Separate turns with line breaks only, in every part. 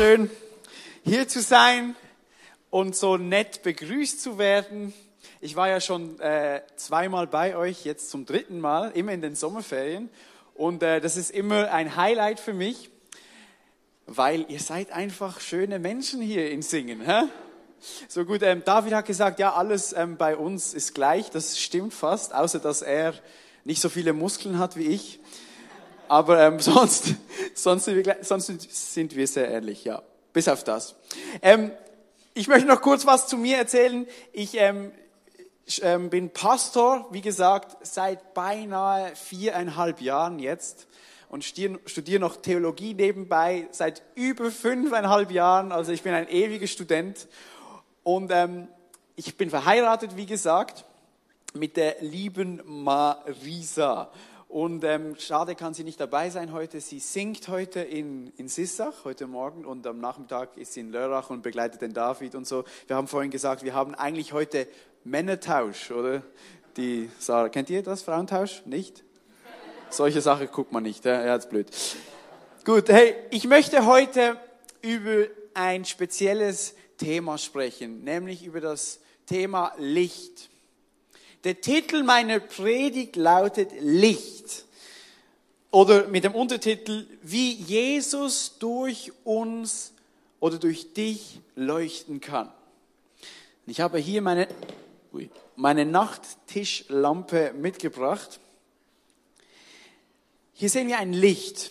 schön, hier zu sein und so nett begrüßt zu werden. Ich war ja schon äh, zweimal bei euch, jetzt zum dritten Mal, immer in den Sommerferien. Und äh, das ist immer ein Highlight für mich, weil ihr seid einfach schöne Menschen hier in Singen. Hä? So gut, ähm, David hat gesagt, ja, alles ähm, bei uns ist gleich. Das stimmt fast, außer dass er nicht so viele Muskeln hat wie ich. Aber ähm, sonst, sonst, sind wir, sonst sind wir sehr ehrlich, ja. Bis auf das. Ähm, ich möchte noch kurz was zu mir erzählen. Ich ähm, ähm, bin Pastor, wie gesagt, seit beinahe viereinhalb Jahren jetzt und studiere noch Theologie nebenbei seit über fünfeinhalb Jahren. Also ich bin ein ewiger Student und ähm, ich bin verheiratet, wie gesagt, mit der lieben Marisa. Und ähm, schade kann sie nicht dabei sein heute. Sie singt heute in, in Sissach, heute Morgen, und am Nachmittag ist sie in Lörrach und begleitet den David und so. Wir haben vorhin gesagt, wir haben eigentlich heute Männertausch, oder? Die Sarah, kennt ihr das, Frauentausch? Nicht? Solche Sachen guckt man nicht, ja, ist blöd. Gut, hey, ich möchte heute über ein spezielles Thema sprechen, nämlich über das Thema Licht. Der Titel meiner Predigt lautet Licht. Oder mit dem Untertitel, wie Jesus durch uns oder durch dich leuchten kann. Ich habe hier meine, meine Nachttischlampe mitgebracht. Hier sehen wir ein Licht.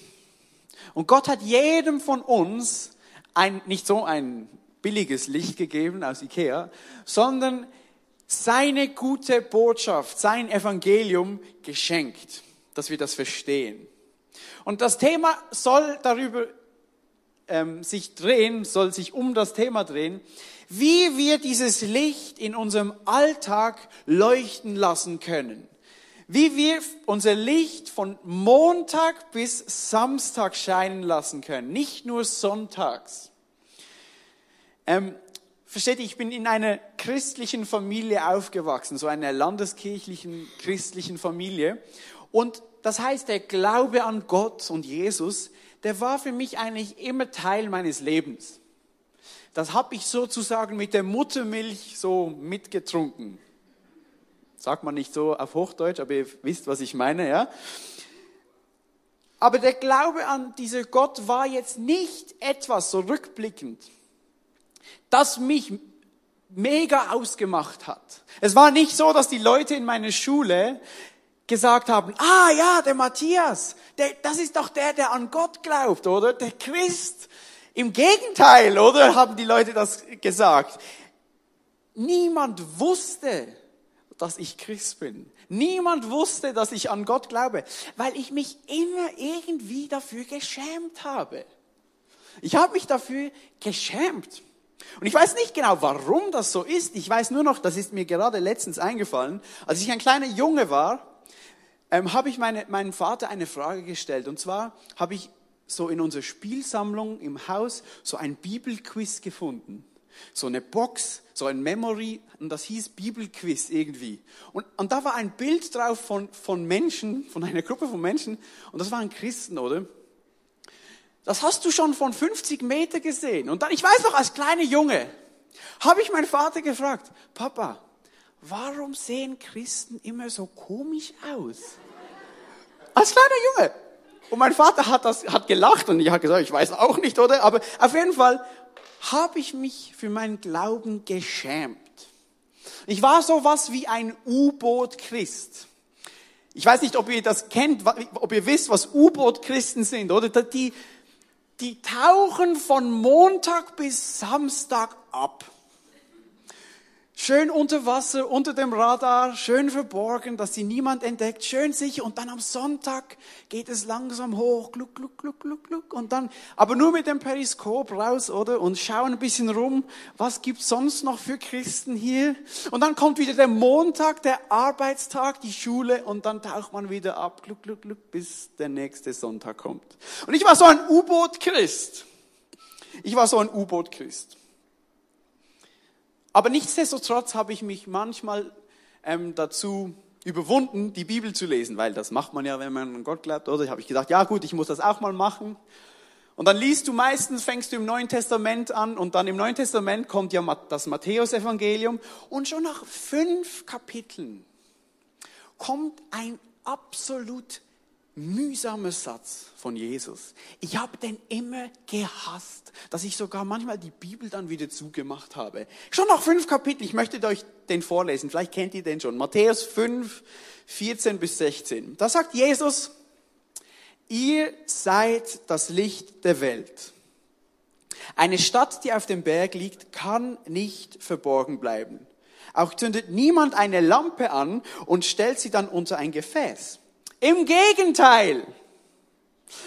Und Gott hat jedem von uns ein, nicht so ein billiges Licht gegeben aus Ikea, sondern seine gute Botschaft, sein Evangelium geschenkt, dass wir das verstehen. Und das Thema soll darüber ähm, sich drehen, soll sich um das Thema drehen, wie wir dieses Licht in unserem Alltag leuchten lassen können. Wie wir unser Licht von Montag bis Samstag scheinen lassen können, nicht nur sonntags. Ähm, Versteht ich bin in einer christlichen Familie aufgewachsen, so einer landeskirchlichen christlichen Familie. Und das heißt, der Glaube an Gott und Jesus, der war für mich eigentlich immer Teil meines Lebens. Das habe ich sozusagen mit der Muttermilch so mitgetrunken. Sagt man nicht so auf Hochdeutsch, aber ihr wisst, was ich meine, ja? Aber der Glaube an dieser Gott war jetzt nicht etwas so rückblickend das mich mega ausgemacht hat. Es war nicht so, dass die Leute in meiner Schule gesagt haben, ah ja, der Matthias, der, das ist doch der, der an Gott glaubt, oder? Der Christ. Im Gegenteil, oder? Haben die Leute das gesagt. Niemand wusste, dass ich Christ bin. Niemand wusste, dass ich an Gott glaube, weil ich mich immer irgendwie dafür geschämt habe. Ich habe mich dafür geschämt. Und ich weiß nicht genau, warum das so ist. Ich weiß nur noch, das ist mir gerade letztens eingefallen. Als ich ein kleiner Junge war, ähm, habe ich meine, meinem Vater eine Frage gestellt. Und zwar habe ich so in unserer Spielsammlung im Haus so ein Bibelquiz gefunden. So eine Box, so ein Memory, und das hieß Bibelquiz irgendwie. Und, und da war ein Bild drauf von, von Menschen, von einer Gruppe von Menschen, und das waren Christen, oder? Das hast du schon von 50 Meter gesehen. Und dann, ich weiß noch, als kleiner Junge, habe ich meinen Vater gefragt, Papa, warum sehen Christen immer so komisch aus? Als kleiner Junge. Und mein Vater hat das, hat gelacht und ich habe gesagt, ich weiß auch nicht, oder? Aber auf jeden Fall habe ich mich für meinen Glauben geschämt. Ich war so was wie ein U-Boot-Christ. Ich weiß nicht, ob ihr das kennt, ob ihr wisst, was U-Boot-Christen sind, oder? Die, die tauchen von Montag bis Samstag ab. Schön unter Wasser, unter dem Radar, schön verborgen, dass sie niemand entdeckt, schön sicher. Und dann am Sonntag geht es langsam hoch, gluck, gluck, gluck, gluck, gluck. Und dann, aber nur mit dem Periskop raus, oder? Und schauen ein bisschen rum, was gibt's sonst noch für Christen hier? Und dann kommt wieder der Montag, der Arbeitstag, die Schule, und dann taucht man wieder ab, gluck, gluck, gluck, bis der nächste Sonntag kommt. Und ich war so ein U-Boot-Christ. Ich war so ein U-Boot-Christ. Aber nichtsdestotrotz habe ich mich manchmal ähm, dazu überwunden, die Bibel zu lesen, weil das macht man ja, wenn man an Gott glaubt, oder? Da habe ich gedacht, ja gut, ich muss das auch mal machen. Und dann liest du meistens, fängst du im Neuen Testament an und dann im Neuen Testament kommt ja das Matthäusevangelium und schon nach fünf Kapiteln kommt ein absolut mühsamer Satz von Jesus. Ich habe den immer gehasst, dass ich sogar manchmal die Bibel dann wieder zugemacht habe. Schon nach fünf Kapiteln, ich möchte euch den vorlesen, vielleicht kennt ihr den schon. Matthäus 5, 14 bis 16. Da sagt Jesus, ihr seid das Licht der Welt. Eine Stadt, die auf dem Berg liegt, kann nicht verborgen bleiben. Auch zündet niemand eine Lampe an und stellt sie dann unter ein Gefäß. Im Gegenteil,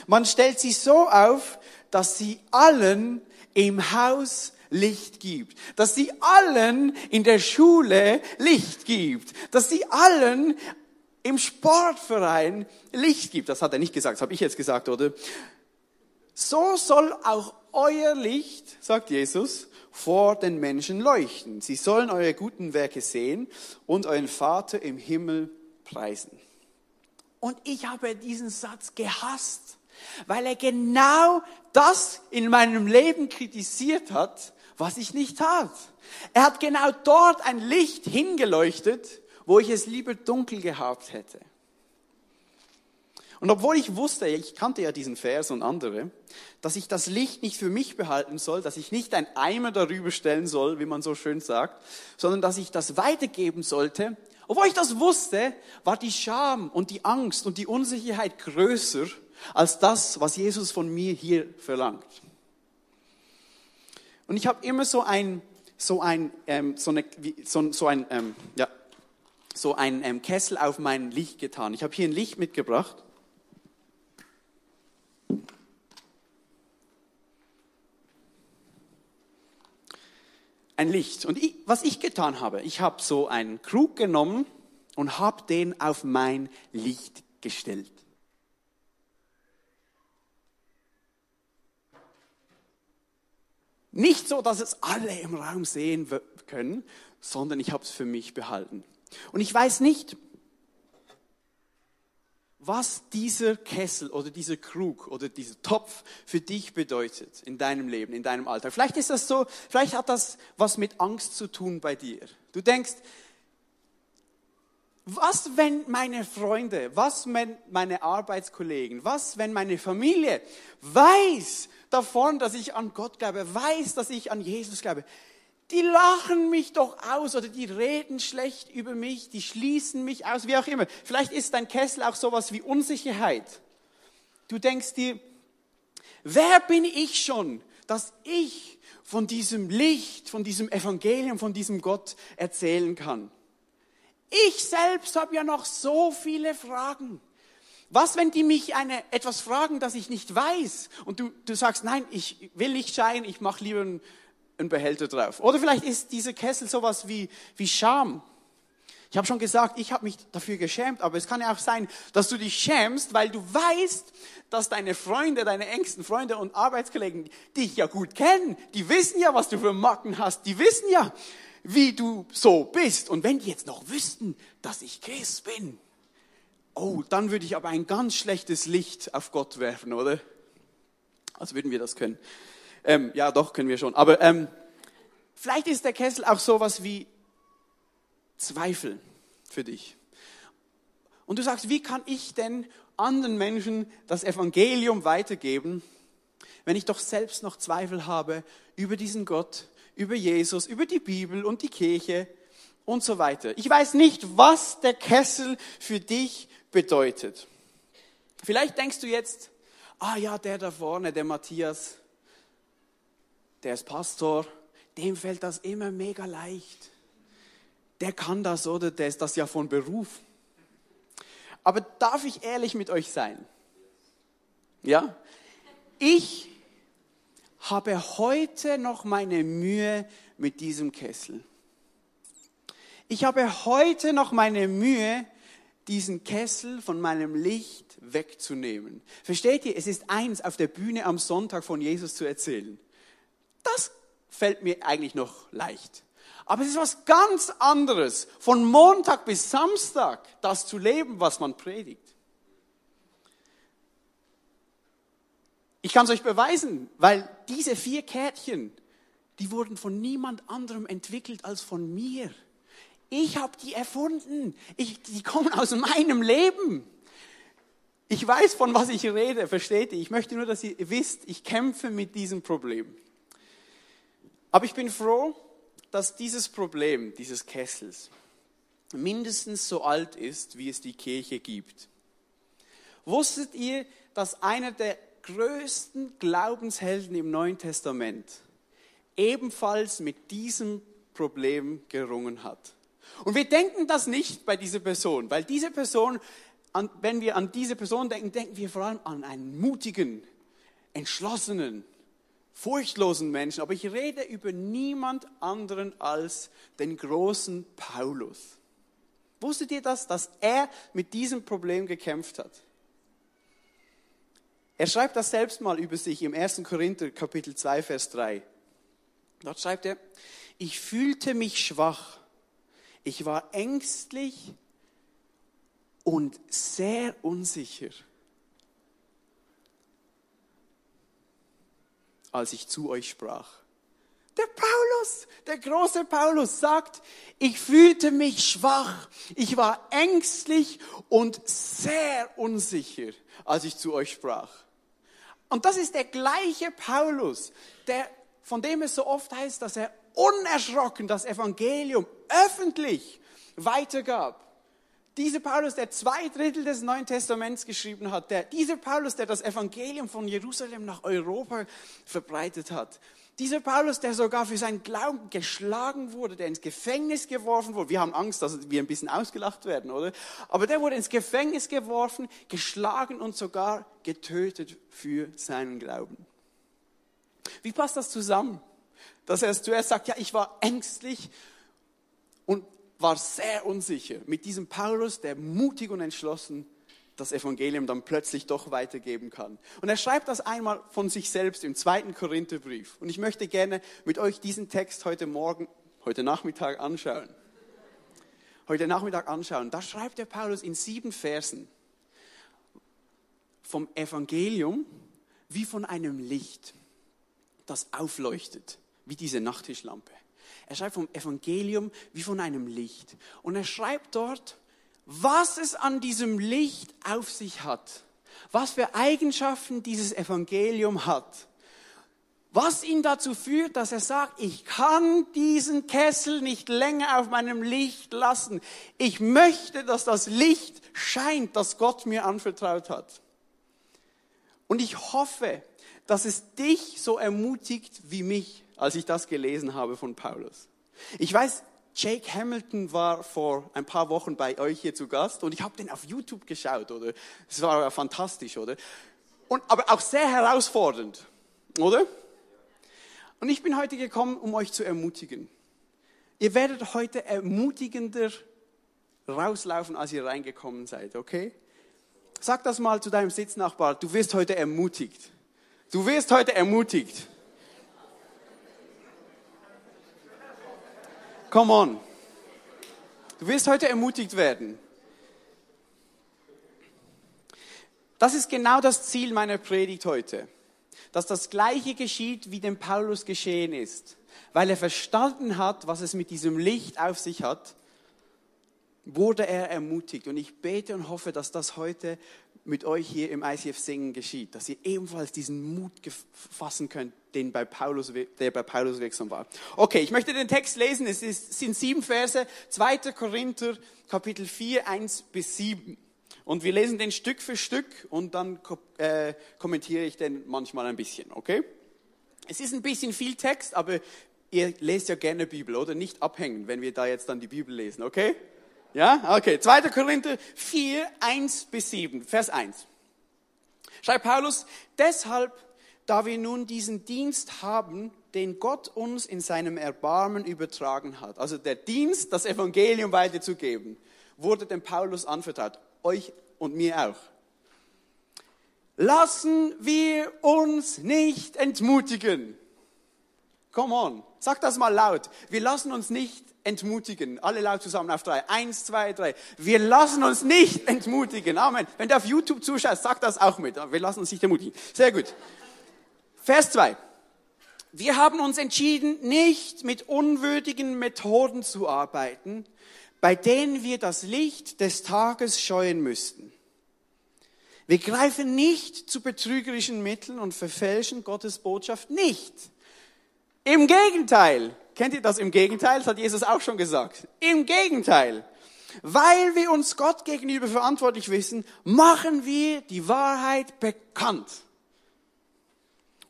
man stellt sie so auf, dass sie allen im Haus Licht gibt, dass sie allen in der Schule Licht gibt, dass sie allen im Sportverein Licht gibt. Das hat er nicht gesagt, das habe ich jetzt gesagt, oder? So soll auch euer Licht, sagt Jesus, vor den Menschen leuchten. Sie sollen eure guten Werke sehen und euren Vater im Himmel preisen. Und ich habe diesen Satz gehasst, weil er genau das in meinem Leben kritisiert hat, was ich nicht tat. Er hat genau dort ein Licht hingeleuchtet, wo ich es lieber dunkel gehabt hätte. Und obwohl ich wusste, ich kannte ja diesen Vers und andere, dass ich das Licht nicht für mich behalten soll, dass ich nicht ein Eimer darüber stellen soll, wie man so schön sagt, sondern dass ich das weitergeben sollte obwohl ich das wusste, war die Scham und die Angst und die Unsicherheit größer als das, was Jesus von mir hier verlangt. Und ich habe immer so ein, so ein, ähm, so, eine, so, so ein, ähm, ja, so ein ähm, Kessel auf mein Licht getan. Ich habe hier ein Licht mitgebracht. Ein Licht. Und ich, was ich getan habe, ich habe so einen Krug genommen und habe den auf mein Licht gestellt. Nicht so, dass es alle im Raum sehen können, sondern ich habe es für mich behalten. Und ich weiß nicht, was dieser Kessel oder dieser Krug oder dieser Topf für dich bedeutet in deinem Leben, in deinem Alltag. Vielleicht ist das so, vielleicht hat das was mit Angst zu tun bei dir. Du denkst, was, wenn meine Freunde, was, wenn meine Arbeitskollegen, was, wenn meine Familie weiß davon, dass ich an Gott glaube, weiß, dass ich an Jesus glaube, die lachen mich doch aus oder die reden schlecht über mich, die schließen mich aus, wie auch immer. Vielleicht ist dein Kessel auch sowas wie Unsicherheit. Du denkst dir, wer bin ich schon, dass ich von diesem Licht, von diesem Evangelium, von diesem Gott erzählen kann? Ich selbst habe ja noch so viele Fragen. Was, wenn die mich eine, etwas fragen, das ich nicht weiß? Und du, du sagst, nein, ich will nicht scheinen, ich mache lieber ein ein Behälter drauf. Oder vielleicht ist dieser Kessel sowas wie, wie Scham. Ich habe schon gesagt, ich habe mich dafür geschämt, aber es kann ja auch sein, dass du dich schämst, weil du weißt, dass deine Freunde, deine engsten Freunde und Arbeitskollegen dich ja gut kennen. Die wissen ja, was du für Macken hast. Die wissen ja, wie du so bist. Und wenn die jetzt noch wüssten, dass ich Christ bin, oh, dann würde ich aber ein ganz schlechtes Licht auf Gott werfen, oder? Als würden wir das können. Ähm, ja, doch, können wir schon. Aber ähm, vielleicht ist der Kessel auch sowas wie Zweifel für dich. Und du sagst, wie kann ich denn anderen Menschen das Evangelium weitergeben, wenn ich doch selbst noch Zweifel habe über diesen Gott, über Jesus, über die Bibel und die Kirche und so weiter. Ich weiß nicht, was der Kessel für dich bedeutet. Vielleicht denkst du jetzt, ah ja, der da vorne, der Matthias, der ist Pastor, dem fällt das immer mega leicht. Der kann das, oder? Der ist das ja von Beruf. Aber darf ich ehrlich mit euch sein? Ja? Ich habe heute noch meine Mühe mit diesem Kessel. Ich habe heute noch meine Mühe, diesen Kessel von meinem Licht wegzunehmen. Versteht ihr? Es ist eins, auf der Bühne am Sonntag von Jesus zu erzählen. Das fällt mir eigentlich noch leicht. Aber es ist was ganz anderes, von Montag bis Samstag das zu leben, was man predigt. Ich kann es euch beweisen, weil diese vier Kärtchen, die wurden von niemand anderem entwickelt als von mir. Ich habe die erfunden. Ich, die kommen aus meinem Leben. Ich weiß, von was ich rede, versteht ihr? Ich möchte nur, dass ihr wisst, ich kämpfe mit diesem Problem. Aber ich bin froh, dass dieses Problem dieses Kessels mindestens so alt ist, wie es die Kirche gibt. Wusstet ihr, dass einer der größten Glaubenshelden im Neuen Testament ebenfalls mit diesem Problem gerungen hat? Und wir denken das nicht bei dieser Person, weil diese Person, wenn wir an diese Person denken, denken wir vor allem an einen mutigen, entschlossenen, furchtlosen Menschen. Aber ich rede über niemand anderen als den großen Paulus. Wusstet ihr das, dass er mit diesem Problem gekämpft hat? Er schreibt das selbst mal über sich im 1. Korinther Kapitel 2, Vers 3. Dort schreibt er, ich fühlte mich schwach, ich war ängstlich und sehr unsicher, als ich zu euch sprach. Der Paulus, der große Paulus sagt, ich fühlte mich schwach, ich war ängstlich und sehr unsicher, als ich zu euch sprach. Und das ist der gleiche Paulus, der, von dem es so oft heißt, dass er unerschrocken das Evangelium öffentlich weitergab. Dieser Paulus, der zwei Drittel des Neuen Testaments geschrieben hat, der, dieser Paulus, der das Evangelium von Jerusalem nach Europa verbreitet hat, dieser Paulus, der sogar für seinen Glauben geschlagen wurde, der ins Gefängnis geworfen wurde. Wir haben Angst, dass wir ein bisschen ausgelacht werden, oder? Aber der wurde ins Gefängnis geworfen, geschlagen und sogar getötet für seinen Glauben. Wie passt das zusammen? Dass er zuerst sagt, ja, ich war ängstlich und war sehr unsicher mit diesem Paulus, der mutig und entschlossen das Evangelium dann plötzlich doch weitergeben kann. Und er schreibt das einmal von sich selbst im zweiten Korintherbrief. Und ich möchte gerne mit euch diesen Text heute Morgen, heute Nachmittag anschauen. Heute Nachmittag anschauen. Da schreibt der Paulus in sieben Versen vom Evangelium wie von einem Licht, das aufleuchtet, wie diese Nachttischlampe. Er schreibt vom Evangelium wie von einem Licht. Und er schreibt dort, was es an diesem Licht auf sich hat, was für Eigenschaften dieses Evangelium hat, was ihn dazu führt, dass er sagt, ich kann diesen Kessel nicht länger auf meinem Licht lassen. Ich möchte, dass das Licht scheint, das Gott mir anvertraut hat. Und ich hoffe, dass es dich so ermutigt wie mich, als ich das gelesen habe von Paulus. Ich weiß, Jake Hamilton war vor ein paar Wochen bei euch hier zu Gast und ich habe den auf YouTube geschaut, oder? Es war fantastisch, oder? Und, aber auch sehr herausfordernd, oder? Und ich bin heute gekommen, um euch zu ermutigen. Ihr werdet heute ermutigender rauslaufen, als ihr reingekommen seid, okay? Sag das mal zu deinem Sitznachbar, du wirst heute ermutigt. Du wirst heute ermutigt. Come on. Du wirst heute ermutigt werden. Das ist genau das Ziel meiner Predigt heute. Dass das Gleiche geschieht, wie dem Paulus geschehen ist. Weil er verstanden hat, was es mit diesem Licht auf sich hat, wurde er ermutigt. Und ich bete und hoffe, dass das heute mit euch hier im ICF Singen geschieht, dass ihr ebenfalls diesen Mut fassen könnt, den bei Paulus, der bei Paulus wirksam war. Okay, ich möchte den Text lesen. Es ist, sind sieben Verse, 2. Korinther, Kapitel 4, 1 bis 7. Und wir lesen den Stück für Stück und dann äh, kommentiere ich den manchmal ein bisschen, okay? Es ist ein bisschen viel Text, aber ihr lest ja gerne Bibel, oder? Nicht abhängen, wenn wir da jetzt dann die Bibel lesen, okay? Ja, okay. 2. Korinther 4, 1 bis 7, Vers 1. Schreibt Paulus, deshalb, da wir nun diesen Dienst haben, den Gott uns in seinem Erbarmen übertragen hat, also der Dienst, das Evangelium weiterzugeben, wurde dem Paulus anvertraut, euch und mir auch. Lassen wir uns nicht entmutigen. Come on, sag das mal laut. Wir lassen uns nicht entmutigen. Alle laut zusammen auf drei. Eins, zwei, drei. Wir lassen uns nicht entmutigen. Amen. Wenn du auf YouTube zuschaust, sag das auch mit. Wir lassen uns nicht entmutigen. Sehr gut. Vers 2. Wir haben uns entschieden, nicht mit unwürdigen Methoden zu arbeiten, bei denen wir das Licht des Tages scheuen müssten. Wir greifen nicht zu betrügerischen Mitteln und verfälschen Gottes Botschaft nicht. Im Gegenteil. Kennt ihr das im Gegenteil? Das hat Jesus auch schon gesagt. Im Gegenteil. Weil wir uns Gott gegenüber verantwortlich wissen, machen wir die Wahrheit bekannt.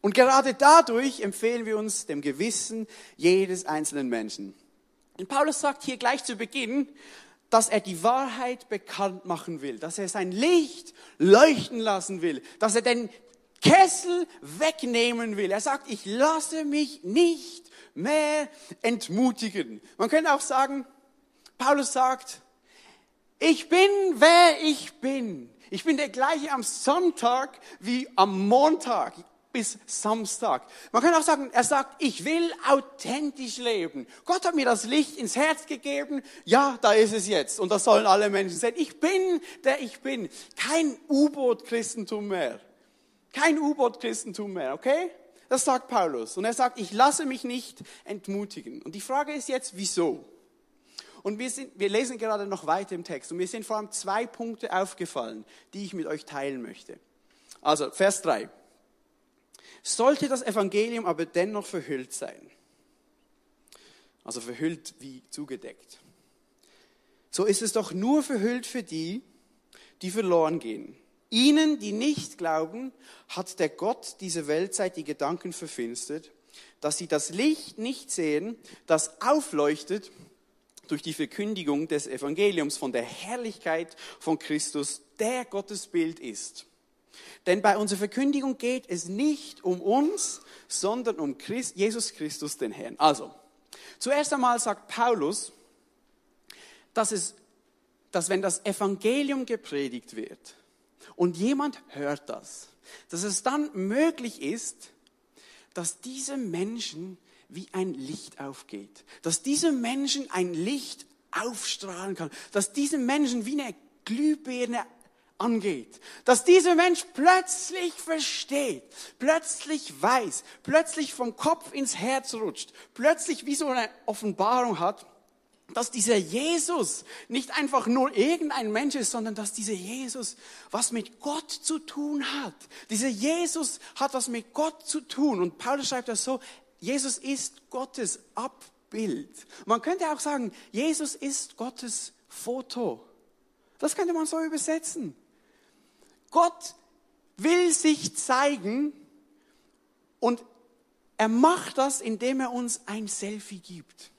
Und gerade dadurch empfehlen wir uns dem Gewissen jedes einzelnen Menschen. Und Paulus sagt hier gleich zu Beginn, dass er die Wahrheit bekannt machen will, dass er sein Licht leuchten lassen will, dass er den Kessel wegnehmen will. Er sagt, ich lasse mich nicht mehr entmutigen. Man könnte auch sagen, Paulus sagt, ich bin, wer ich bin. Ich bin der gleiche am Sonntag wie am Montag bis Samstag. Man kann auch sagen, er sagt, ich will authentisch leben. Gott hat mir das Licht ins Herz gegeben. Ja, da ist es jetzt. Und das sollen alle Menschen sehen. Ich bin, der ich bin. Kein U-Boot-Christentum mehr. Kein U-Boot-Christentum mehr, okay? Das sagt Paulus. Und er sagt, ich lasse mich nicht entmutigen. Und die Frage ist jetzt, wieso? Und wir, sind, wir lesen gerade noch weiter im Text. Und mir sind vor allem zwei Punkte aufgefallen, die ich mit euch teilen möchte. Also, Vers 3. Sollte das Evangelium aber dennoch verhüllt sein, also verhüllt wie zugedeckt, so ist es doch nur verhüllt für die, die verloren gehen. Ihnen, die nicht glauben, hat der Gott dieser Weltzeit die Gedanken verfinstert, dass sie das Licht nicht sehen, das aufleuchtet durch die Verkündigung des Evangeliums von der Herrlichkeit von Christus, der Gottes Bild ist. Denn bei unserer Verkündigung geht es nicht um uns, sondern um Christ, Jesus Christus, den Herrn. Also, zuerst einmal sagt Paulus, dass es, dass wenn das Evangelium gepredigt wird und jemand hört das, dass es dann möglich ist, dass diese Menschen wie ein Licht aufgeht, dass diese Menschen ein Licht aufstrahlen kann, dass diese Menschen wie eine Glühbirne angeht. Dass dieser Mensch plötzlich versteht, plötzlich weiß, plötzlich vom Kopf ins Herz rutscht, plötzlich wie so eine Offenbarung hat, dass dieser Jesus nicht einfach nur irgendein Mensch ist, sondern dass dieser Jesus was mit Gott zu tun hat. Dieser Jesus hat was mit Gott zu tun. Und Paulus schreibt das so, Jesus ist Gottes Abbild. Man könnte auch sagen, Jesus ist Gottes Foto. Das könnte man so übersetzen. Gott will sich zeigen und er macht das, indem er uns ein Selfie gibt.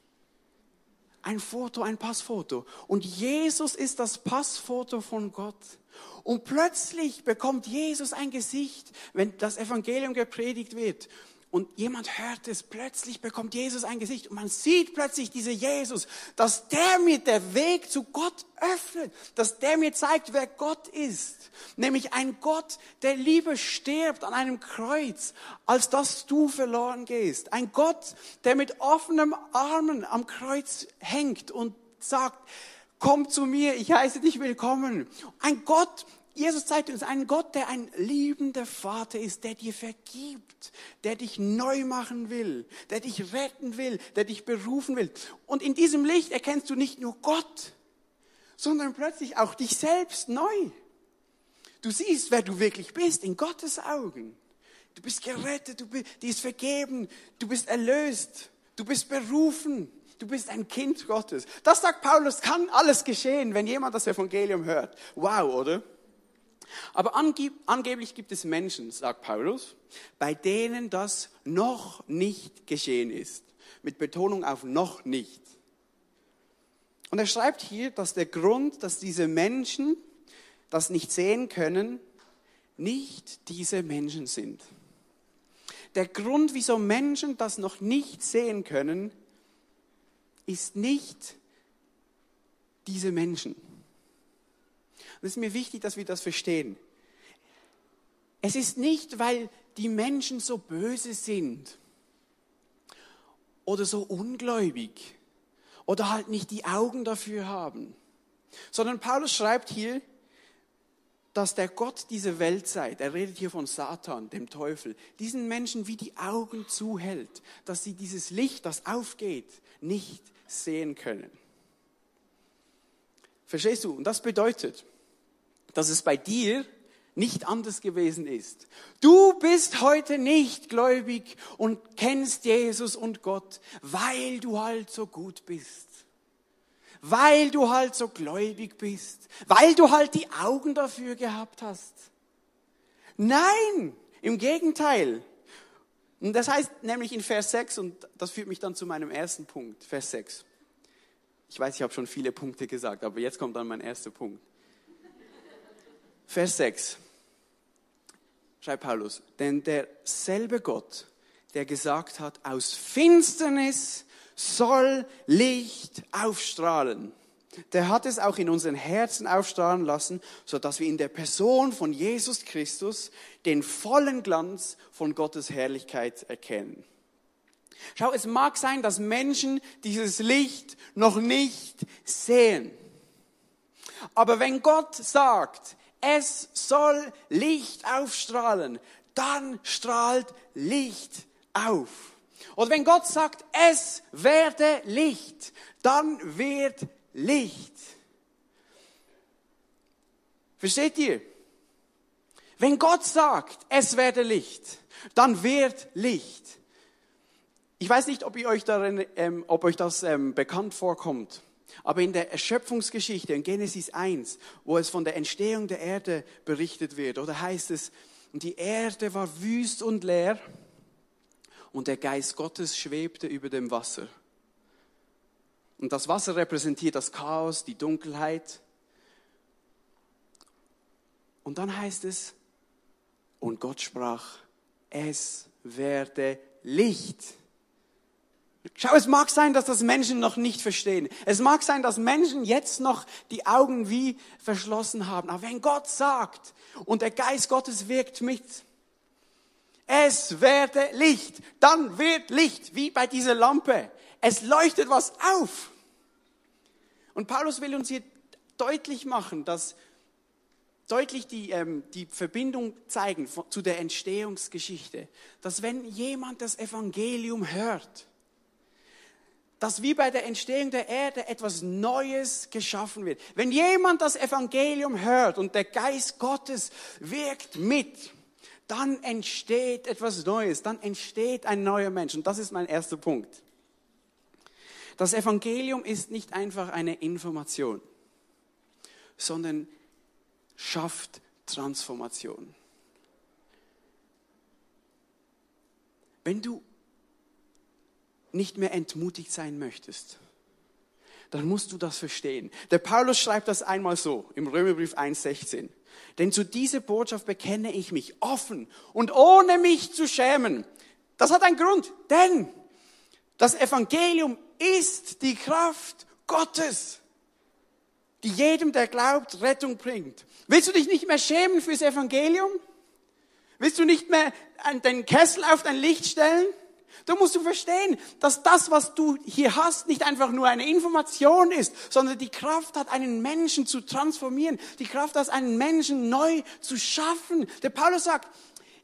Ein Foto, ein Passfoto. Und Jesus ist das Passfoto von Gott. Und plötzlich bekommt Jesus ein Gesicht, wenn das Evangelium gepredigt wird und jemand hört es, plötzlich bekommt Jesus ein Gesicht und man sieht plötzlich diese Jesus, dass der mir der Weg zu Gott öffnet, dass der mir zeigt, wer Gott ist. Nämlich ein Gott, der lieber stirbt an einem Kreuz, als dass du verloren gehst. Ein Gott, der mit offenem Armen am Kreuz hängt und sagt, komm zu mir, ich heiße dich willkommen. Ein Gott, Jesus zeigt uns einen Gott, der ein liebender Vater ist, der dir vergibt, der dich neu machen will, der dich retten will, der dich berufen will. Und in diesem Licht erkennst du nicht nur Gott, sondern plötzlich auch dich selbst neu. Du siehst, wer du wirklich bist in Gottes Augen. Du bist gerettet, du bist, dir ist vergeben, du bist erlöst, du bist berufen, du bist ein Kind Gottes. Das sagt Paulus, kann alles geschehen, wenn jemand das Evangelium hört. Wow, oder? Aber angeb angeblich gibt es Menschen, sagt Paulus, bei denen das noch nicht geschehen ist. Mit Betonung auf noch nicht. Und er schreibt hier, dass der Grund, dass diese Menschen das nicht sehen können, nicht diese Menschen sind. Der Grund, wieso Menschen das noch nicht sehen können, ist nicht diese Menschen. Und es ist mir wichtig, dass wir das verstehen. Es ist nicht, weil die Menschen so böse sind oder so ungläubig oder halt nicht die Augen dafür haben, sondern Paulus schreibt hier,
dass der Gott dieser Weltzeit, er redet hier von Satan, dem Teufel, diesen Menschen wie die Augen zuhält, dass sie dieses Licht, das aufgeht, nicht sehen können. Verstehst du? Und das bedeutet, dass es bei dir nicht anders gewesen ist. Du bist heute nicht gläubig und kennst Jesus und Gott, weil du halt so gut bist. Weil du halt so gläubig bist. Weil du halt die Augen dafür gehabt hast. Nein, im Gegenteil. Und das heißt nämlich in Vers 6, und das führt mich dann zu meinem ersten Punkt, Vers 6. Ich weiß, ich habe schon viele Punkte gesagt, aber jetzt kommt dann mein erster Punkt. Vers 6 schreibt Paulus, denn derselbe Gott, der gesagt hat, aus Finsternis soll Licht aufstrahlen, der hat es auch in unseren Herzen aufstrahlen lassen, so dass wir in der Person von Jesus Christus den vollen Glanz von Gottes Herrlichkeit erkennen. Schau, es mag sein, dass Menschen dieses Licht noch nicht sehen. Aber wenn Gott sagt, es soll Licht aufstrahlen, dann strahlt Licht auf. Und wenn Gott sagt, es werde Licht, dann wird Licht. Versteht ihr? Wenn Gott sagt, es werde Licht, dann wird Licht. Ich weiß nicht, ob, ihr euch darin, ähm, ob euch das ähm, bekannt vorkommt. Aber in der Erschöpfungsgeschichte, in Genesis 1, wo es von der Entstehung der Erde berichtet wird, oder heißt es, die Erde war wüst und leer und der Geist Gottes schwebte über dem Wasser. Und das Wasser repräsentiert das Chaos, die Dunkelheit. Und dann heißt es, und Gott sprach, es werde Licht. Schau, es mag sein, dass das Menschen noch nicht verstehen. Es mag sein, dass Menschen jetzt noch die Augen wie verschlossen haben. Aber wenn Gott sagt und der Geist Gottes wirkt mit, es werde Licht, dann wird Licht, wie bei dieser Lampe. Es leuchtet was auf. Und Paulus will uns hier deutlich machen, dass deutlich die, ähm, die Verbindung zeigen zu der Entstehungsgeschichte, dass wenn jemand das Evangelium hört, dass wie bei der Entstehung der Erde etwas Neues geschaffen wird. Wenn jemand das Evangelium hört und der Geist Gottes wirkt mit, dann entsteht etwas Neues, dann entsteht ein neuer Mensch. Und das ist mein erster Punkt. Das Evangelium ist nicht einfach eine Information, sondern schafft Transformation. Wenn du nicht mehr entmutigt sein möchtest, dann musst du das verstehen. Der Paulus schreibt das einmal so im Römerbrief 1,16. Denn zu dieser Botschaft bekenne ich mich offen und ohne mich zu schämen. Das hat einen Grund, denn das Evangelium ist die Kraft Gottes, die jedem, der glaubt, Rettung bringt. Willst du dich nicht mehr schämen fürs Evangelium? Willst du nicht mehr den Kessel auf dein Licht stellen? Da musst du verstehen, dass das, was du hier hast, nicht einfach nur eine Information ist, sondern die Kraft hat, einen Menschen zu transformieren, die Kraft hat, einen Menschen neu zu schaffen. Der Paulus sagt,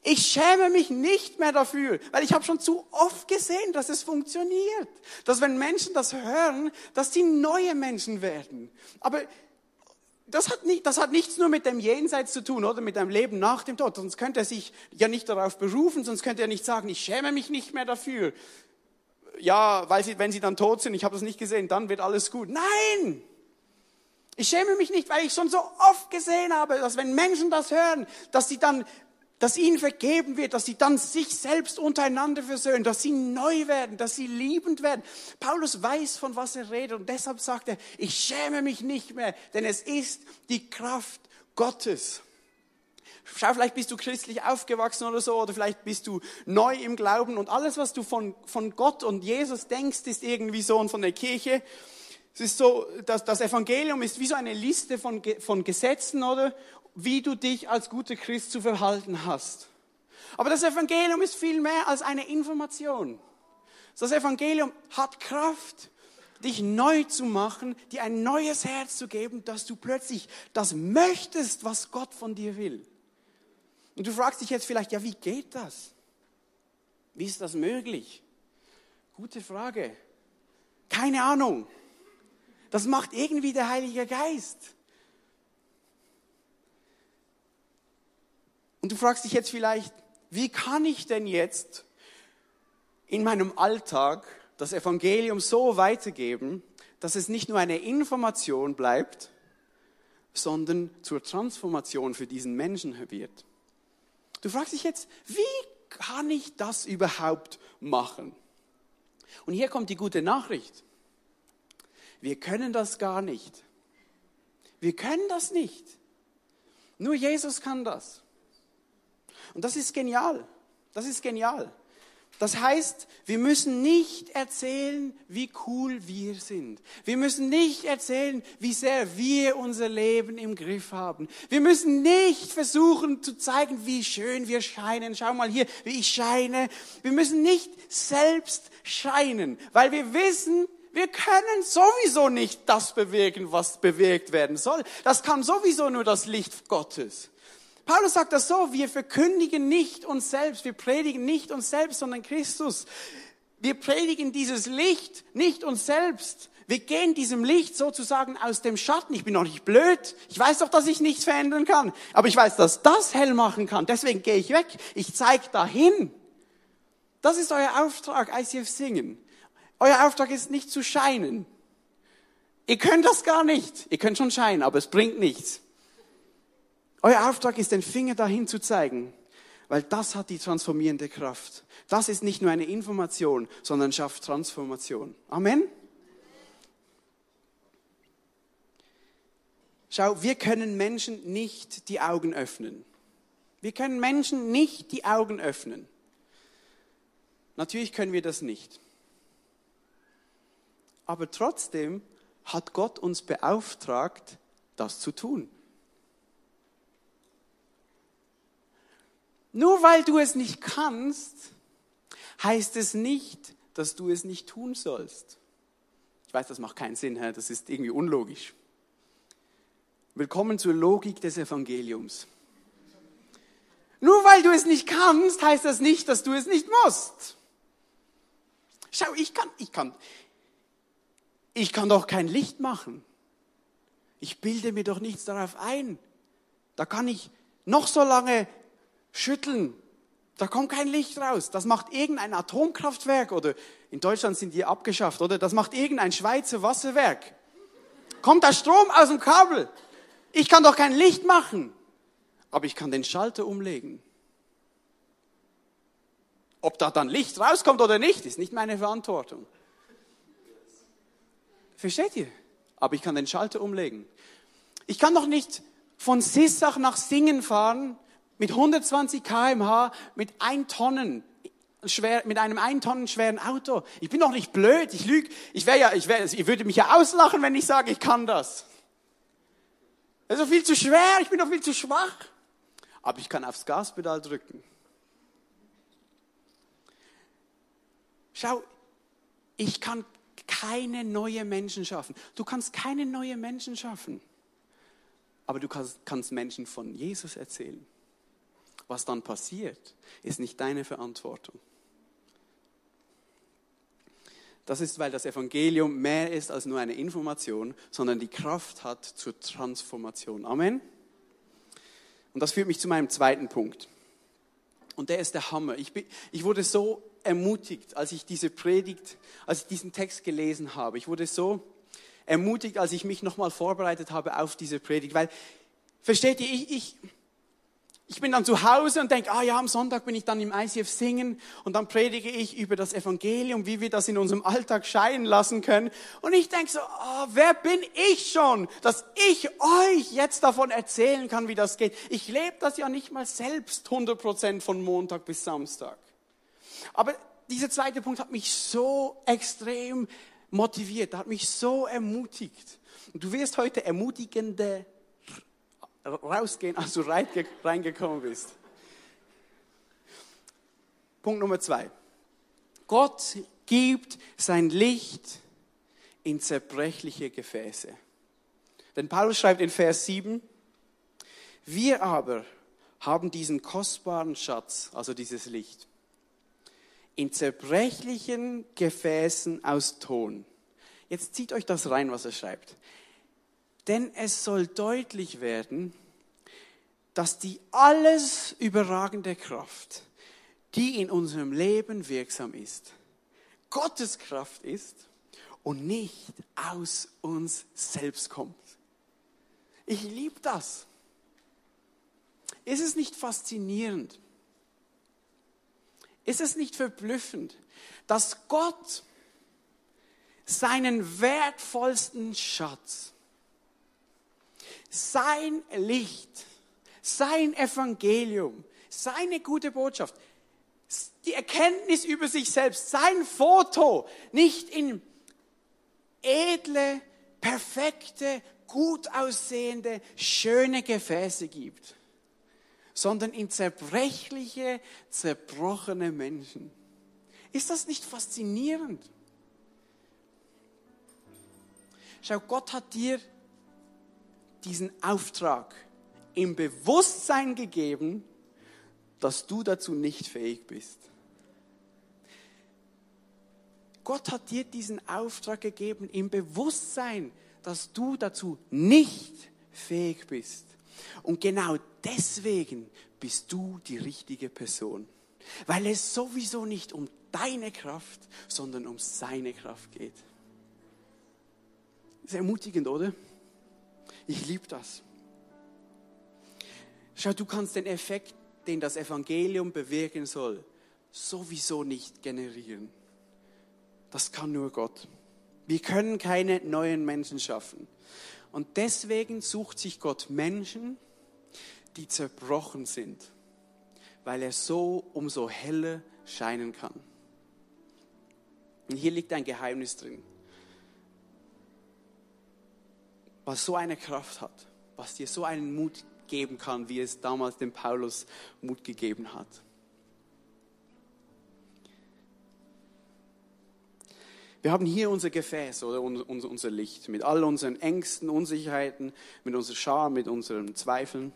ich schäme mich nicht mehr dafür, weil ich habe schon zu oft gesehen, dass es funktioniert. Dass wenn Menschen das hören, dass sie neue Menschen werden. Aber das hat, nicht, das hat nichts nur mit dem Jenseits zu tun oder mit dem Leben nach dem Tod. Sonst könnte er sich ja nicht darauf berufen, sonst könnte er nicht sagen, ich schäme mich nicht mehr dafür. Ja, weil sie, wenn sie dann tot sind, ich habe das nicht gesehen, dann wird alles gut. Nein! Ich schäme mich nicht, weil ich schon so oft gesehen habe, dass wenn Menschen das hören, dass sie dann dass ihnen vergeben wird, dass sie dann sich selbst untereinander versöhnen, dass sie neu werden, dass sie liebend werden. Paulus weiß, von was er redet und deshalb sagt er, ich schäme mich nicht mehr, denn es ist die Kraft Gottes. Schau, vielleicht bist du christlich aufgewachsen oder so, oder vielleicht bist du neu im Glauben und alles, was du von, von Gott und Jesus denkst, ist irgendwie so und von der Kirche. Es ist so, dass das Evangelium ist wie so eine Liste von, von Gesetzen, oder? Wie du dich als guter Christ zu verhalten hast. Aber das Evangelium ist viel mehr als eine Information. Das Evangelium hat Kraft dich neu zu machen, dir ein neues Herz zu geben, dass du plötzlich das möchtest, was Gott von dir will. Und du fragst dich jetzt vielleicht, ja, wie geht das? Wie ist das möglich? Gute Frage. Keine Ahnung. Das macht irgendwie der Heilige Geist. Und du fragst dich jetzt vielleicht, wie kann ich denn jetzt in meinem Alltag das Evangelium so weitergeben, dass es nicht nur eine Information bleibt, sondern zur Transformation für diesen Menschen wird. Du fragst dich jetzt, wie kann ich das überhaupt machen? Und hier kommt die gute Nachricht. Wir können das gar nicht. Wir können das nicht. Nur Jesus kann das. Und das ist genial. Das ist genial. Das heißt, wir müssen nicht erzählen, wie cool wir sind. Wir müssen nicht erzählen, wie sehr wir unser Leben im Griff haben. Wir müssen nicht versuchen zu zeigen, wie schön wir scheinen. Schau mal hier, wie ich scheine. Wir müssen nicht selbst scheinen, weil wir wissen, wir können sowieso nicht das bewirken, was bewirkt werden soll. Das kann sowieso nur das Licht Gottes. Paulus sagt das so, wir verkündigen nicht uns selbst, wir predigen nicht uns selbst, sondern Christus. Wir predigen dieses Licht, nicht uns selbst. Wir gehen diesem Licht sozusagen aus dem Schatten. Ich bin doch nicht blöd. Ich weiß doch, dass ich nichts verändern kann. Aber ich weiß, dass das hell machen kann. Deswegen gehe ich weg. Ich zeige dahin. Das ist euer Auftrag, ICF Singen. Euer Auftrag ist nicht zu scheinen. Ihr könnt das gar nicht. Ihr könnt schon scheinen, aber es bringt nichts. Euer Auftrag ist, den Finger dahin zu zeigen, weil das hat die transformierende Kraft. Das ist nicht nur eine Information, sondern schafft Transformation. Amen. Schau, wir können Menschen nicht die Augen öffnen. Wir können Menschen nicht die Augen öffnen. Natürlich können wir das nicht. Aber trotzdem hat Gott uns beauftragt, das zu tun. Nur weil du es nicht kannst, heißt es nicht, dass du es nicht tun sollst. Ich weiß, das macht keinen Sinn, das ist irgendwie unlogisch. Willkommen zur Logik des Evangeliums. Nur weil du es nicht kannst, heißt das nicht, dass du es nicht musst. Schau, ich kann, ich kann, ich kann doch kein Licht machen. Ich bilde mir doch nichts darauf ein. Da kann ich noch so lange schütteln. Da kommt kein Licht raus. Das macht irgendein Atomkraftwerk oder in Deutschland sind die abgeschafft, oder? Das macht irgendein Schweizer Wasserwerk. Kommt da Strom aus dem Kabel? Ich kann doch kein Licht machen, aber ich kann den Schalter umlegen. Ob da dann Licht rauskommt oder nicht, ist nicht meine Verantwortung. Versteht ihr? Aber ich kann den Schalter umlegen. Ich kann doch nicht von Sissach nach Singen fahren mit 120 kmh, mit ein Tonnen schwer, mit einem ein Tonnen schweren Auto. Ich bin doch nicht blöd, ich lüge. Ich wäre ja, ich wäre, ihr würdet mich ja auslachen, wenn ich sage, ich kann das. Das ist doch viel zu schwer, ich bin doch viel zu schwach. Aber ich kann aufs Gaspedal drücken. Schau, ich kann keine neue Menschen schaffen. Du kannst keine neue Menschen schaffen. Aber du kannst, kannst Menschen von Jesus erzählen. Was dann passiert, ist nicht deine Verantwortung. Das ist, weil das Evangelium mehr ist als nur eine Information, sondern die Kraft hat zur Transformation. Amen. Und das führt mich zu meinem zweiten Punkt. Und der ist der Hammer. Ich, bin, ich wurde so ermutigt, als ich diese Predigt, als ich diesen Text gelesen habe. Ich wurde so ermutigt, als ich mich nochmal vorbereitet habe auf diese Predigt. Weil, versteht ihr, ich, ich, ich bin dann zu Hause und denke, ah ja, am Sonntag bin ich dann im ICF singen und dann predige ich über das Evangelium, wie wir das in unserem Alltag scheinen lassen können. Und ich denke so, ah, wer bin ich schon, dass ich euch jetzt davon erzählen kann, wie das geht. Ich lebe das ja nicht mal selbst 100 Prozent von Montag bis Samstag. Aber dieser zweite Punkt hat mich so extrem motiviert, hat mich so ermutigt. Du wirst heute ermutigende rausgehen, als du reingekommen bist. Punkt Nummer zwei. Gott gibt sein Licht in zerbrechliche Gefäße. Denn Paulus schreibt in Vers 7, wir aber haben diesen kostbaren Schatz, also dieses Licht, in zerbrechlichen Gefäßen aus Ton. Jetzt zieht euch das rein, was er schreibt. Denn es soll deutlich werden, dass die alles überragende Kraft, die in unserem Leben wirksam ist, Gottes Kraft ist und nicht aus uns selbst kommt. Ich liebe das. Ist es nicht faszinierend? Ist es nicht verblüffend, dass Gott seinen wertvollsten Schatz, sein Licht, sein Evangelium, seine gute Botschaft, die Erkenntnis über sich selbst, sein Foto nicht in edle, perfekte, gut aussehende, schöne Gefäße gibt, sondern in zerbrechliche, zerbrochene Menschen. Ist das nicht faszinierend? Schau, Gott hat dir diesen Auftrag im Bewusstsein gegeben, dass du dazu nicht fähig bist. Gott hat dir diesen Auftrag gegeben im Bewusstsein, dass du dazu nicht fähig bist. Und genau deswegen bist du die richtige Person. Weil es sowieso nicht um deine Kraft, sondern um seine Kraft geht. Ist ermutigend, oder? Ich liebe das. Schau, du kannst den Effekt, den das Evangelium bewirken soll, sowieso nicht generieren. Das kann nur Gott. Wir können keine neuen Menschen schaffen. Und deswegen sucht sich Gott Menschen, die zerbrochen sind, weil er so umso heller scheinen kann. Und hier liegt ein Geheimnis drin, was so eine Kraft hat, was dir so einen Mut geben kann, wie es damals dem Paulus Mut gegeben hat. Wir haben hier unser Gefäß oder unser Licht mit all unseren Ängsten, Unsicherheiten, mit unserer Scham, mit unseren Zweifeln.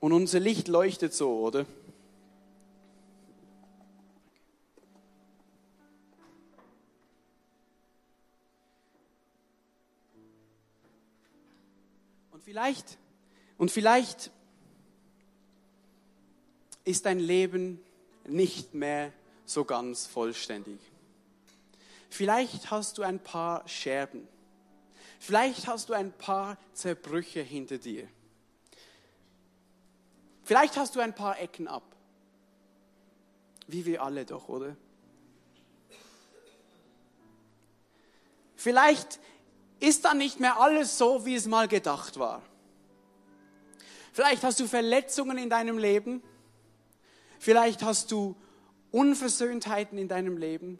Und unser Licht leuchtet so, oder? Und vielleicht, und vielleicht ist dein Leben nicht mehr so ganz vollständig. Vielleicht hast du ein paar Scherben. Vielleicht hast du ein paar Zerbrüche hinter dir. Vielleicht hast du ein paar Ecken ab. Wie wir alle doch, oder? Vielleicht ist dann nicht mehr alles so, wie es mal gedacht war. Vielleicht hast du Verletzungen in deinem Leben. Vielleicht hast du Unversöhntheiten in deinem Leben.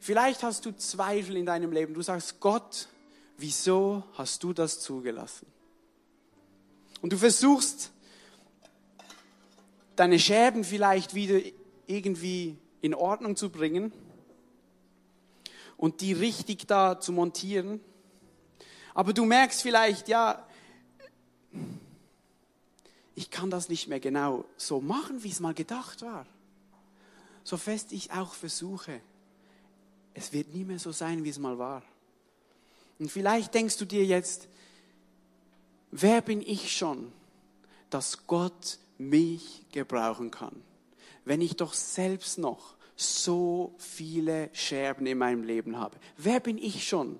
Vielleicht hast du Zweifel in deinem Leben. Du sagst, Gott, wieso hast du das zugelassen? Und du versuchst deine Scherben vielleicht wieder irgendwie in Ordnung zu bringen und die richtig da zu montieren. Aber du merkst vielleicht, ja, ich kann das nicht mehr genau so machen, wie es mal gedacht war. So fest ich auch versuche, es wird nie mehr so sein, wie es mal war. Und vielleicht denkst du dir jetzt, wer bin ich schon, dass Gott mich gebrauchen kann. Wenn ich doch selbst noch so viele Scherben in meinem Leben habe. Wer bin ich schon?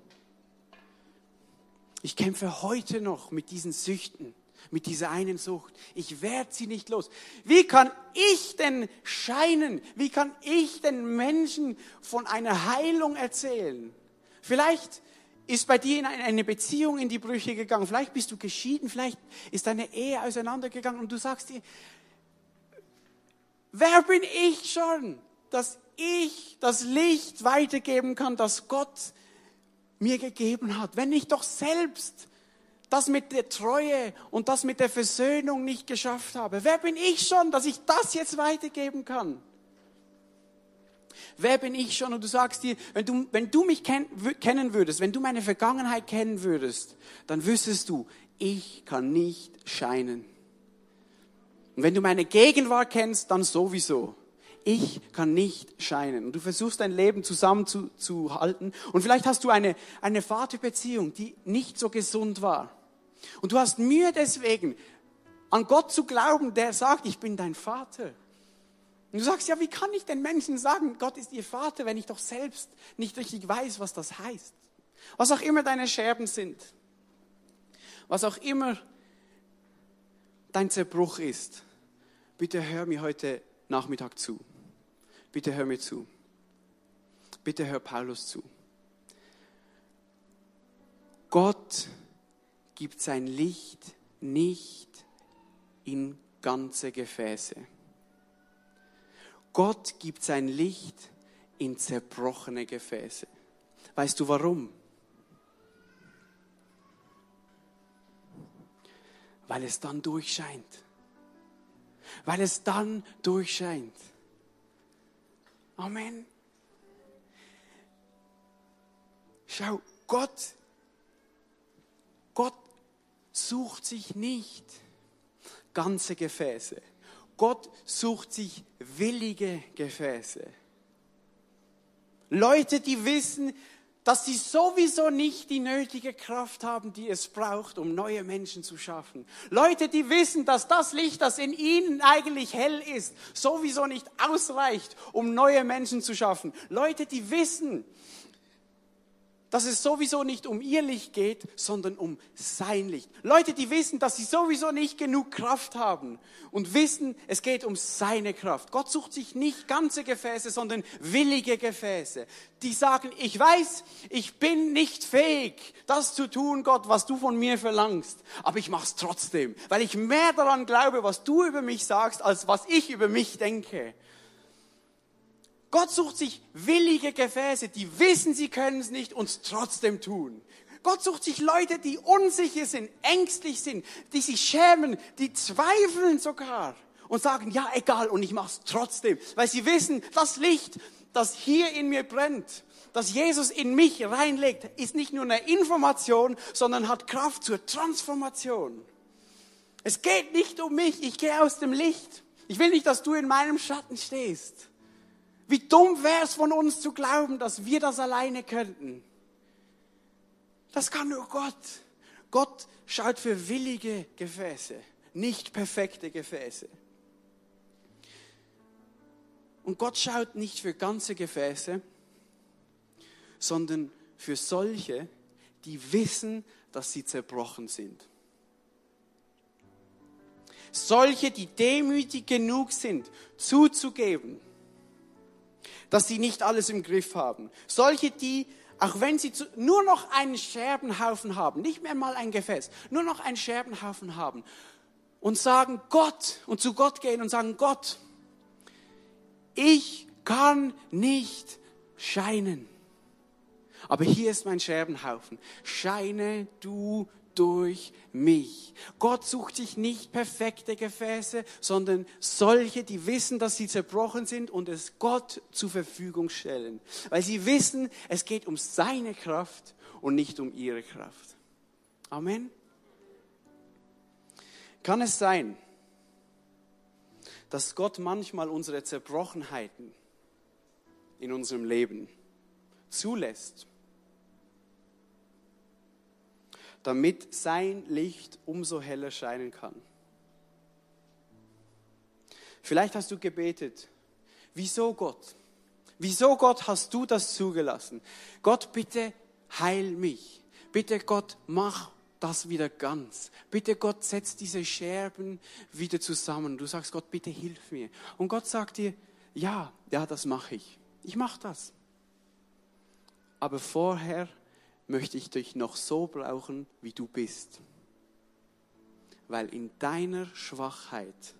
Ich kämpfe heute noch mit diesen Süchten, mit dieser einen Sucht. Ich werde sie nicht los. Wie kann ich denn scheinen? Wie kann ich den Menschen von einer Heilung erzählen? Vielleicht ist bei dir eine Beziehung in die Brüche gegangen. Vielleicht bist du geschieden, vielleicht ist deine Ehe auseinandergegangen und du sagst dir, wer bin ich schon, dass ich das Licht weitergeben kann, das Gott mir gegeben hat, wenn ich doch selbst das mit der Treue und das mit der Versöhnung nicht geschafft habe? Wer bin ich schon, dass ich das jetzt weitergeben kann? Wer bin ich schon? Und du sagst dir, wenn du, wenn du mich kenn, kennen würdest, wenn du meine Vergangenheit kennen würdest, dann wüsstest du, ich kann nicht scheinen. Und wenn du meine Gegenwart kennst, dann sowieso. Ich kann nicht scheinen. Und du versuchst dein Leben zusammenzuhalten. Und vielleicht hast du eine, eine Vaterbeziehung, die nicht so gesund war. Und du hast Mühe deswegen, an Gott zu glauben, der sagt, ich bin dein Vater. Und du sagst, ja, wie kann ich den Menschen sagen, Gott ist ihr Vater, wenn ich doch selbst nicht richtig weiß, was das heißt? Was auch immer deine Scherben sind, was auch immer dein Zerbruch ist, bitte hör mir heute Nachmittag zu. Bitte hör mir zu. Bitte hör Paulus zu. Gott gibt sein Licht nicht in ganze Gefäße. Gott gibt sein Licht in zerbrochene Gefäße. Weißt du warum? Weil es dann durchscheint. Weil es dann durchscheint. Amen. Schau, Gott, Gott sucht sich nicht ganze Gefäße. Gott sucht sich willige Gefäße. Leute, die wissen, dass sie sowieso nicht die nötige Kraft haben, die es braucht, um neue Menschen zu schaffen. Leute, die wissen, dass das Licht, das in ihnen eigentlich hell ist, sowieso nicht ausreicht, um neue Menschen zu schaffen. Leute, die wissen, dass es sowieso nicht um ihr Licht geht, sondern um sein Licht. Leute, die wissen, dass sie sowieso nicht genug Kraft haben und wissen, es geht um seine Kraft. Gott sucht sich nicht ganze Gefäße, sondern willige Gefäße, die sagen, ich weiß, ich bin nicht fähig, das zu tun, Gott, was du von mir verlangst, aber ich mache es trotzdem, weil ich mehr daran glaube, was du über mich sagst, als was ich über mich denke. Gott sucht sich willige Gefäße, die wissen, sie können es nicht und es trotzdem tun. Gott sucht sich Leute, die unsicher sind, ängstlich sind, die sich schämen, die zweifeln sogar und sagen, ja, egal, und ich mache es trotzdem, weil sie wissen, das Licht, das hier in mir brennt, das Jesus in mich reinlegt, ist nicht nur eine Information, sondern hat Kraft zur Transformation. Es geht nicht um mich, ich gehe aus dem Licht. Ich will nicht, dass du in meinem Schatten stehst. Wie dumm wäre es von uns zu glauben, dass wir das alleine könnten. Das kann nur Gott. Gott schaut für willige Gefäße, nicht perfekte Gefäße. Und Gott schaut nicht für ganze Gefäße, sondern für solche, die wissen, dass sie zerbrochen sind. Solche, die demütig genug sind, zuzugeben, dass sie nicht alles im Griff haben. Solche, die, auch wenn sie zu, nur noch einen Scherbenhaufen haben, nicht mehr mal ein Gefäß, nur noch einen Scherbenhaufen haben und sagen Gott und zu Gott gehen und sagen Gott, ich kann nicht scheinen. Aber hier ist mein Scherbenhaufen. Scheine du durch mich. Gott sucht sich nicht perfekte Gefäße, sondern solche, die wissen, dass sie zerbrochen sind und es Gott zur Verfügung stellen. Weil sie wissen, es geht um seine Kraft und nicht um ihre Kraft. Amen. Kann es sein, dass Gott manchmal unsere Zerbrochenheiten in unserem Leben zulässt? Damit sein Licht umso heller scheinen kann. Vielleicht hast du gebetet, wieso Gott? Wieso Gott hast du das zugelassen? Gott, bitte heil mich. Bitte Gott, mach das wieder ganz. Bitte Gott, setz diese Scherben wieder zusammen. Du sagst Gott, bitte hilf mir. Und Gott sagt dir, ja, ja, das mache ich. Ich mache das. Aber vorher möchte ich dich noch so brauchen, wie du bist. Weil in deiner Schwachheit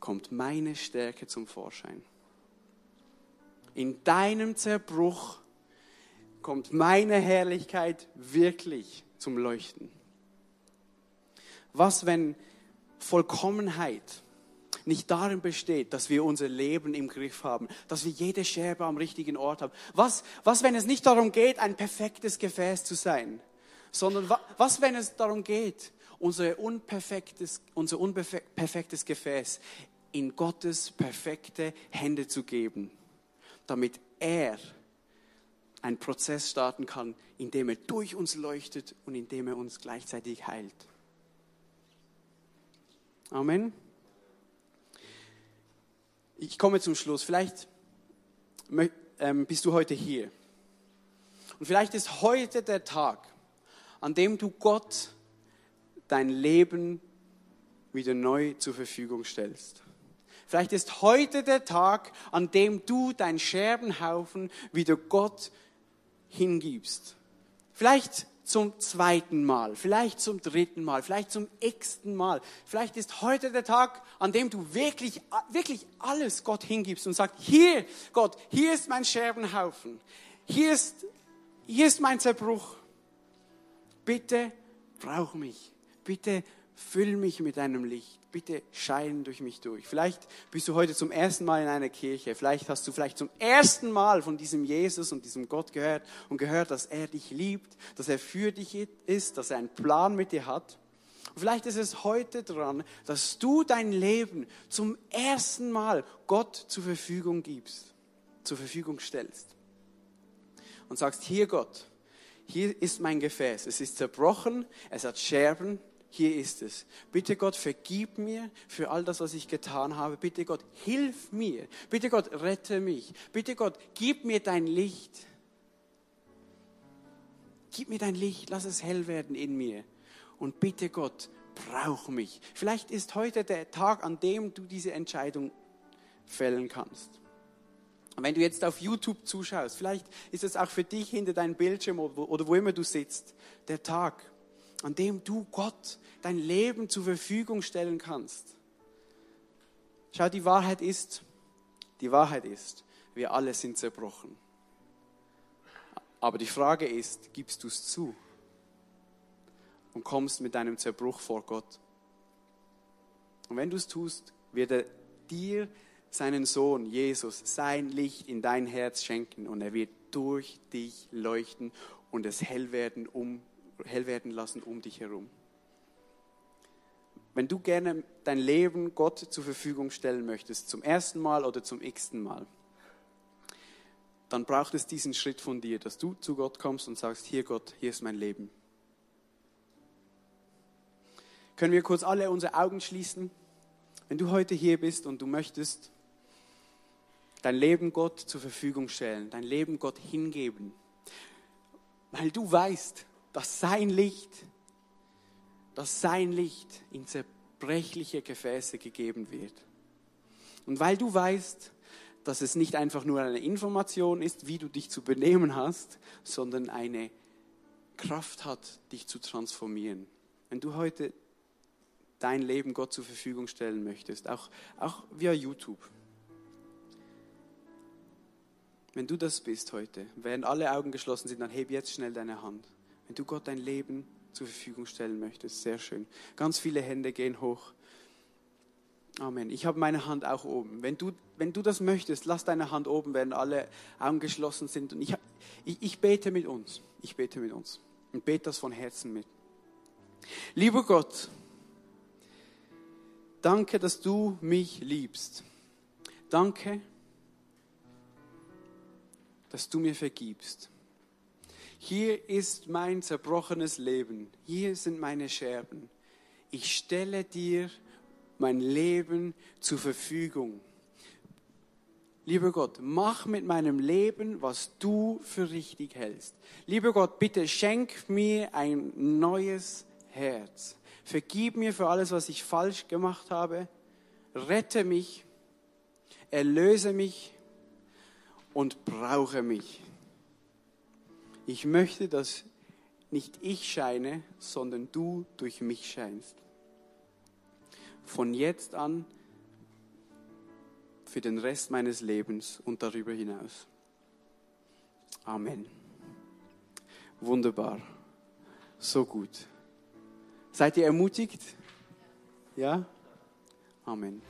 kommt meine Stärke zum Vorschein. In deinem Zerbruch kommt meine Herrlichkeit wirklich zum Leuchten. Was, wenn Vollkommenheit nicht darin besteht, dass wir unser Leben im Griff haben, dass wir jede Scherbe am richtigen Ort haben? Was, was wenn es nicht darum geht, ein perfektes Gefäß zu sein, sondern was, wenn es darum geht, unser unperfektes, unser unperfektes Gefäß in Gottes perfekte Hände zu geben, damit er einen Prozess starten kann, in dem er durch uns leuchtet und in dem er uns gleichzeitig heilt. Amen. Ich komme zum Schluss. Vielleicht ähm, bist du heute hier. Und vielleicht ist heute der Tag, an dem du Gott dein Leben wieder neu zur Verfügung stellst. Vielleicht ist heute der Tag, an dem du dein Scherbenhaufen wieder Gott hingibst. Vielleicht zum zweiten Mal, vielleicht zum dritten Mal, vielleicht zum x-ten Mal. Vielleicht ist heute der Tag, an dem du wirklich, wirklich alles Gott hingibst und sagst, hier, Gott, hier ist mein Scherbenhaufen. Hier ist, hier ist mein Zerbruch. Bitte brauch mich. Bitte füll mich mit deinem Licht. Bitte scheine durch mich durch. Vielleicht bist du heute zum ersten Mal in einer Kirche. Vielleicht hast du vielleicht zum ersten Mal von diesem Jesus und diesem Gott gehört und gehört, dass er dich liebt, dass er für dich ist, dass er einen Plan mit dir hat. Und vielleicht ist es heute dran, dass du dein Leben zum ersten Mal Gott zur Verfügung gibst, zur Verfügung stellst. Und sagst, hier Gott, hier ist mein Gefäß. Es ist zerbrochen, es hat Scherben, hier ist es. Bitte Gott, vergib mir für all das, was ich getan habe. Bitte Gott, hilf mir. Bitte Gott, rette mich. Bitte Gott, gib mir dein Licht. Gib mir dein Licht, lass es hell werden in mir. Und bitte Gott, brauch mich. Vielleicht ist heute der Tag, an dem du diese Entscheidung fällen kannst. Und wenn du jetzt auf YouTube zuschaust, vielleicht ist es auch für dich hinter deinem Bildschirm oder wo immer du sitzt, der Tag, an dem du Gott dein Leben zur Verfügung stellen kannst. Schau, die Wahrheit ist, die Wahrheit ist, wir alle sind zerbrochen. Aber die Frage ist, gibst du es zu und kommst mit deinem Zerbruch vor Gott? Und wenn du es tust, wird er dir seinen Sohn Jesus sein Licht in dein Herz schenken und er wird durch dich leuchten und es hell werden um hell werden lassen um dich herum. Wenn du gerne dein Leben Gott zur Verfügung stellen möchtest, zum ersten Mal oder zum x-ten Mal, dann braucht es diesen Schritt von dir, dass du zu Gott kommst und sagst, hier Gott, hier ist mein Leben. Können wir kurz alle unsere Augen schließen? Wenn du heute hier bist und du möchtest dein Leben Gott zur Verfügung stellen, dein Leben Gott hingeben, weil du weißt, dass sein Licht, dass sein Licht in zerbrechliche Gefäße gegeben wird. Und weil du weißt, dass es nicht einfach nur eine Information ist, wie du dich zu benehmen hast, sondern eine Kraft hat, dich zu transformieren. Wenn du heute dein Leben Gott zur Verfügung stellen möchtest, auch, auch via YouTube. Wenn du das bist heute, während alle Augen geschlossen sind, dann heb jetzt schnell deine Hand. Wenn du Gott dein Leben zur Verfügung stellen möchtest, sehr schön. Ganz viele Hände gehen hoch. Amen. Ich habe meine Hand auch oben. Wenn du, wenn du das möchtest, lass deine Hand oben, während alle Augen geschlossen sind. Und ich, ich, ich bete mit uns. Ich bete mit uns. Und bete das von Herzen mit. Lieber Gott, danke, dass du mich liebst. Danke, dass du mir vergibst. Hier ist mein zerbrochenes Leben. Hier sind meine Scherben. Ich stelle dir mein Leben zur Verfügung. Lieber Gott, mach mit meinem Leben, was du für richtig hältst. Lieber Gott, bitte schenk mir ein neues Herz. Vergib mir für alles, was ich falsch gemacht habe. Rette mich, erlöse mich und brauche mich. Ich möchte, dass nicht ich scheine, sondern du durch mich scheinst. Von jetzt an für den Rest meines Lebens und darüber hinaus. Amen. Wunderbar. So gut. Seid ihr ermutigt? Ja? Amen.